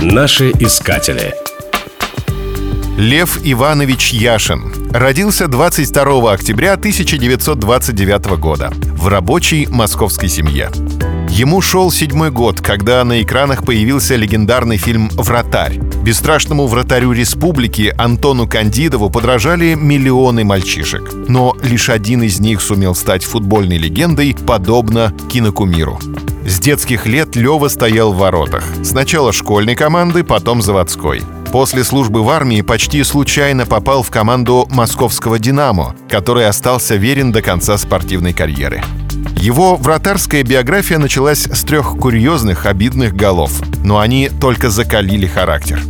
Наши искатели. Лев Иванович Яшин родился 22 октября 1929 года в рабочей московской семье. Ему шел седьмой год, когда на экранах появился легендарный фильм «Вратарь». Бесстрашному вратарю республики Антону Кандидову подражали миллионы мальчишек. Но лишь один из них сумел стать футбольной легендой, подобно кинокумиру. С детских лет Лева стоял в воротах. Сначала школьной команды, потом заводской. После службы в армии почти случайно попал в команду московского «Динамо», который остался верен до конца спортивной карьеры. Его вратарская биография началась с трех курьезных, обидных голов, но они только закалили характер.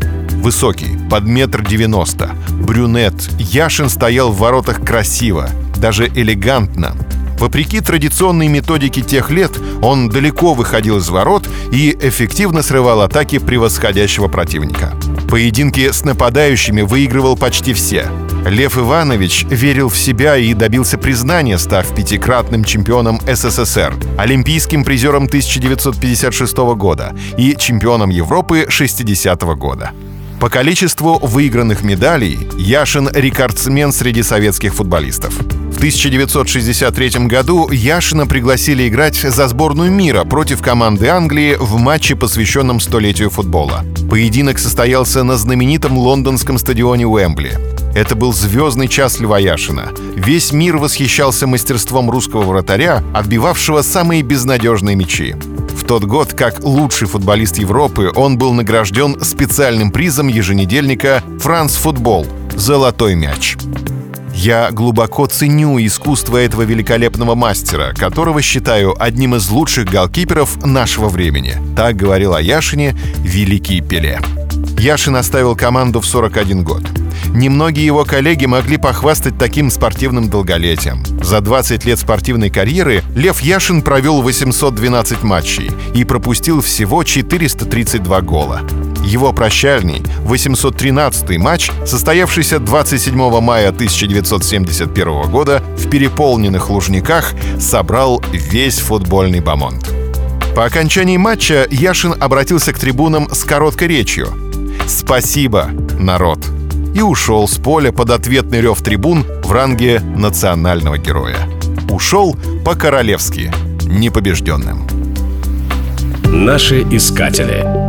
Высокий, под метр девяносто, брюнет, Яшин стоял в воротах красиво, даже элегантно. Вопреки традиционной методике тех лет, он далеко выходил из ворот и эффективно срывал атаки превосходящего противника. Поединки с нападающими выигрывал почти все. Лев Иванович верил в себя и добился признания, став пятикратным чемпионом СССР, олимпийским призером 1956 года и чемпионом Европы 60 года. По количеству выигранных медалей Яшин – рекордсмен среди советских футболистов. В 1963 году Яшина пригласили играть за сборную мира против команды Англии в матче, посвященном столетию футбола. Поединок состоялся на знаменитом лондонском стадионе Уэмбли. Это был звездный час Льва Яшина. Весь мир восхищался мастерством русского вратаря, отбивавшего самые безнадежные мячи. В тот год, как лучший футболист Европы, он был награжден специальным призом еженедельника «Франс Футбол» — «Золотой мяч». Я глубоко ценю искусство этого великолепного мастера, которого считаю одним из лучших голкиперов нашего времени. Так говорил о Яшине великий Пеле. Яшин оставил команду в 41 год. Немногие его коллеги могли похвастать таким спортивным долголетием. За 20 лет спортивной карьеры Лев Яшин провел 812 матчей и пропустил всего 432 гола. Его прощальный 813-й матч, состоявшийся 27 мая 1971 года в переполненных Лужниках, собрал весь футбольный бомонд. По окончании матча Яшин обратился к трибунам с короткой речью. «Спасибо, народ!» И ушел с поля под ответный рев трибун в ранге национального героя. Ушел по-королевски, непобежденным. Наши искатели.